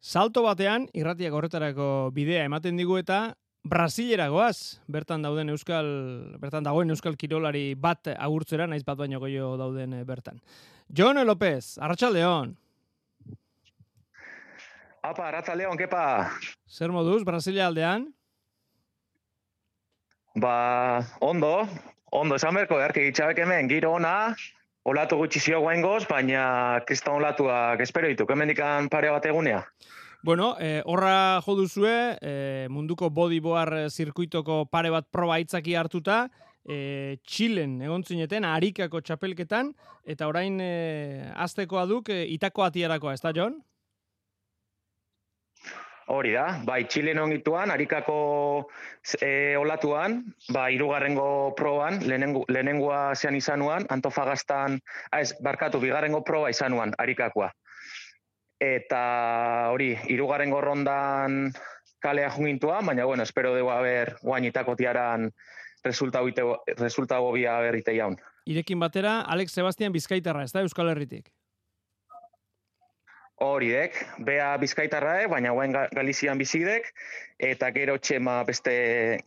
Salto batean, irratiak horretarako bidea ematen digu eta Brasilera goaz, bertan dauden euskal, bertan dagoen euskal kirolari bat agurtzera, naiz bat baino goio dauden eh, bertan. Jon López, Arratxaldeon. Apa, Arratxaldeon, kepa. Zer moduz, Brasilia aldean? Ba, ondo, ondo, esan berko, erke gitxabek hemen, giro ona, olatu gutxi zio goz, baina kriston olatuak espero ditu, kemendikan pare bat egunea. Bueno, eh, horra jo duzue, eh, munduko bodyboard zirkuitoko pare bat proba itzaki hartuta, eh, Txilen egon zineten, harikako txapelketan, eta orain eh, aztekoa duk, eh, itako atiarakoa, ez da, John? Hori da, bai, Txilen ongituan, harikako e, olatuan, ba, irugarrengo proban, lehenengu, lehenengua zean izanuan, Antofagastan, ah, ez, barkatu, bigarrengo proba izanuan, harikakoa. Eta hori, irugarrengo rondan kalea jungintua, baina, bueno, espero dugu haber guainitako tiaran resultago bia berrite jaun. Irekin batera, Alex Sebastian Bizkaitarra, ez da Euskal Herritik? Hori dek, bea bizkaitarra, eh, baina guen Galizian bizidek, eta gero txema beste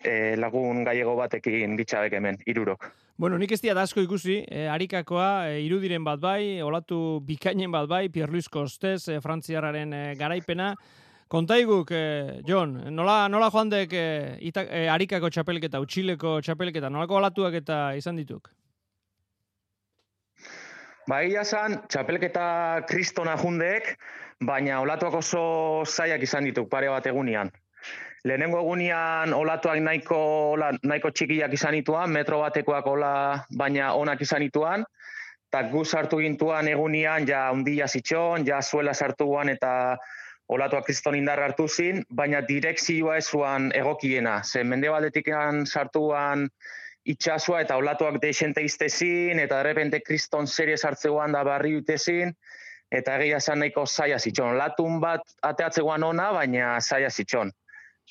eh, lagun gaiego batekin ditxabek hemen, irurok. Bueno, nik ez diat asko ikusi, eh, harikakoa, eh, irudiren bat bai, olatu bikainen bat bai, Pierre Luis Kostez, eh, frantziarraren eh, garaipena. Kontaiguk, eh, John, nola, nola joan dek eh, eh, harikako txapelketa, utxileko txapelketa, nolako olatuak eta izan dituk? Ba, egia zan, txapelketa kristona jundeek, baina olatuak oso zaiak izan dituk pare bat egunian. Lehenengo egunian olatuak nahiko, ola, nahiko txikiak izan dituan, metro batekoak ola, baina onak izan dituan, eta gu sartu gintuan egunian, ja undia zitxon, ja zuela sartu guan, eta olatuak kriston indar hartu zin, baina direkzioa ezuan egokiena. Ze mende baldetik sartu guan, itxasua eta olatuak deixente iztezin, eta derrepente kriston serie sartzegoan da barri utezin, eta egia esan nahiko zaila zitxon. Latun bat ateatzegoan ona, baina zaila zitxon.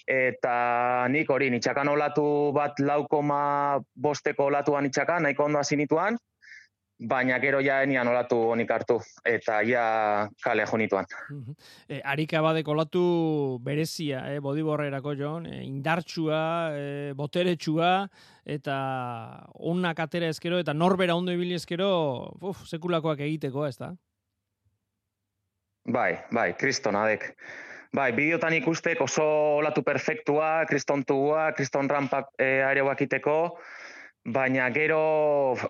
Eta nik hori, nitxakan olatu bat laukoma bosteko olatuan nitxakan, nahiko ondo zinituan, baina gero ja enian olatu honik hartu, eta ja kale jonituan. E, arika badek olatu berezia, eh, bodiborrerako joan, e, indartsua, e, boteretsua, eta onak atera ezkero, eta norbera ondo ibili ezkero, uf, sekulakoak egiteko, ez da? Bai, bai, kriston adek. Bai, bideotan ikustek oso olatu perfektua, kriston tugua, kriston rampak e, aeroak iteko, baina gero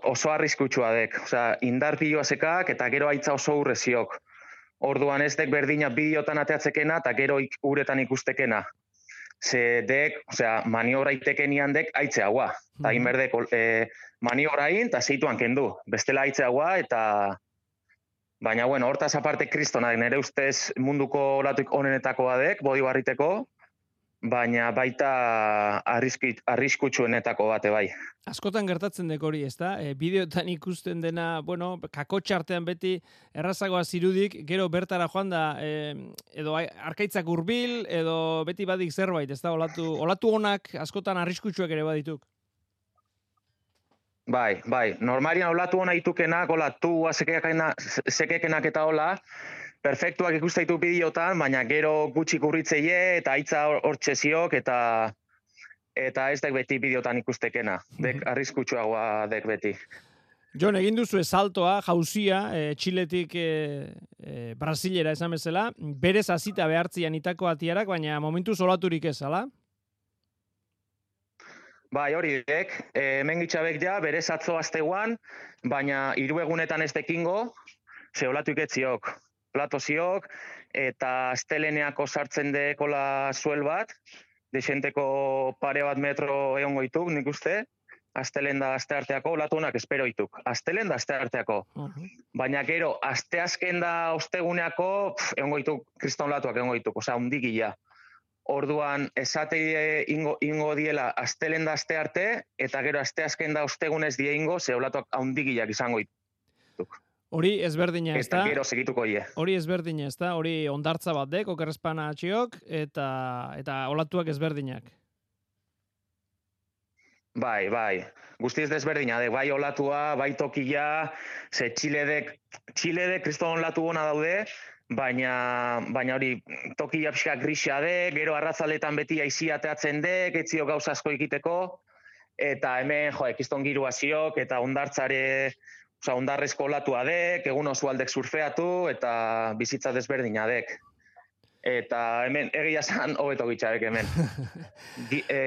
oso arriskutsua dek. Osea, indar sekak eta gero aitza oso urreziok. Orduan ez dek berdina bideotan ateatzekena eta gero ik, uretan ikustekena. Ze dek, osea, maniobra itekenian dek aitze agua. Eta mm -hmm. inberdek e, maniobra in eta zeituan kendu. Bestela aitze agua eta... Baina, bueno, hortaz aparte kristona, nire ustez munduko olatuik onenetakoa dek, bodi barriteko, baina baita arriskutsuenetako bate bai. Askotan gertatzen dek hori, ezta? E, bideotan ikusten dena, bueno, kakotxartean beti errazagoa zirudik, gero bertara joan da, e, edo arkaitzak hurbil edo beti badik zerbait, ezta? Olatu, olatu honak askotan arriskutsuak ere badituk. Bai, bai, normalian olatu hona itukenak, olatu, sekekenak eta hola, perfektuak ikustaitu bideotan, baina gero gutxi kurritzeie eta hitza hortxe ziok eta eta ez dek beti bideotan ikustekena. Dek mhm. arriskutsuagoa dek beti. Jon, egin duzu saltoa, jauzia, e, Txiletik e, e, Brasilera esan bezala, berez azita behartzian itako atiarak, baina momentu solaturik ez, ala? Bai, hori dek, e, mengitxabek ja, berez atzo azteguan, baina hiru egunetan ez dekingo, ze olatu iketziok platoziok, eta asteleneako sartzen dekola zuel bat, desenteko pare bat metro egon goituk, nik uste, astelen da aste arteako, latunak espero ituk. Astelen da aste arteako. Baina gero, aste azken da osteguneako, egon goituk, kriston latuak egon goituk, oza, undigila. Orduan, esate ingo, ingo diela astelen da aste arte, eta gero aste azken da ostegunez die ingo, ze olatuak haundigilak izango dituk. Hori ezberdina ez da. Gero segituko ie. Hori ezberdina ez da. Hori ondartza bat dek, okerrezpana atxiok, eta, eta olatuak ezberdinak. Bai, bai. Guztiz desberdina, de, bai olatua, bai tokia, ze txiledek, txiledek kriston olatu daude, baina, baina hori toki japska grisa de, gero arrazaletan beti aizia teatzen de, etzio gauza asko ikiteko, eta hemen, jo, ekiston girua ziok, eta ondartzare, oza, ondarrezko olatua dek, egun oso aldek surfeatu, eta bizitza desberdina dek eta hemen egia san hobeto gitxarek hemen. Gi, e,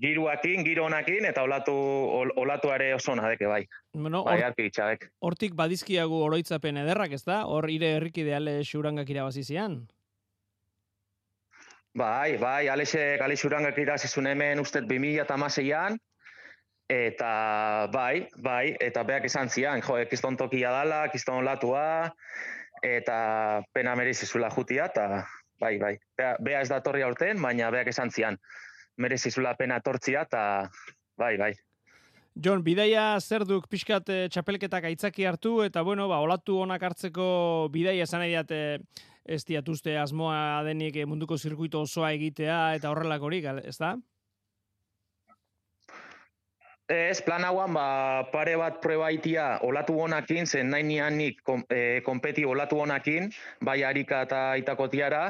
giruakin, giro honakin, eta olatu, ol, olatuare oso nadeke bai. Bueno, bai, or, hortik badizkiagu oroitzapen ederrak, ez da? Hor ire herrikideale xurangak irabazizian? Bai, bai, alexe gale xurangak irabazizun hemen ustet 2000 eta maseian, eta bai, bai, eta beak izan zian, jo, ekiston tokia dala, ekiston olatua, eta pena merezi zula jutia, eta bai, bai. Bea, bea ez da torri aurten, baina beak esan zian, merezi zula pena tortzia, eta bai, bai. Jon, bidaia zer duk pixkat e, txapelketak aitzaki hartu, eta bueno, ba, olatu onak hartzeko bidaia esan egiat e, ez diatuzte asmoa denik e, munduko zirkuito osoa egitea, eta horrelakorik, ez da? Ez, plan hauan, ba, pare bat prueba itia olatu honakin, zen nahi nianik kom, e, kompeti olatu honakin, bai harika eta itakotiara,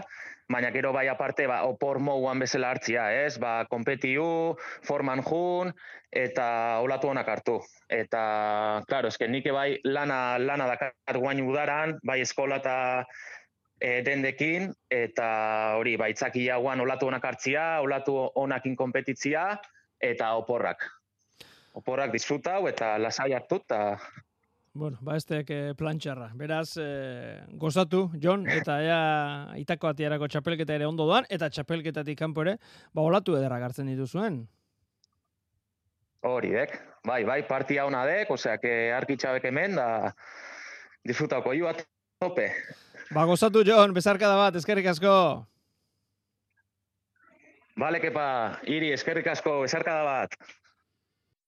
baina gero bai aparte, ba, opor mouan bezala hartzia, ez? Ba, kompetiu, forman jun, eta olatu honak hartu. Eta, klaro, eske nike bai lana, lana dakar guain udaran, bai eskola eta e, dendekin, eta hori, bai txakia guan olatu honak hartzia, olatu honakin kompetitzia, eta oporrak oporak disfrutau eta lasai hartu eta Bueno, ba ez eh, plantxarra. Beraz, eh, gozatu, Jon, eta ea itako atiarako txapelketa ere ondo doan, eta txapelketatik kanpo ere, ba olatu ederra gartzen dituzuen. Hori, dek. Bai, bai, partia hona dek, osea, que arkitxabek hemen, da disfrutauko jo bat tope. Ba, gozatu, Jon, bezarka da bat, eskerrik asko. Bale, kepa, iri, eskerrik asko, bezarka da bat.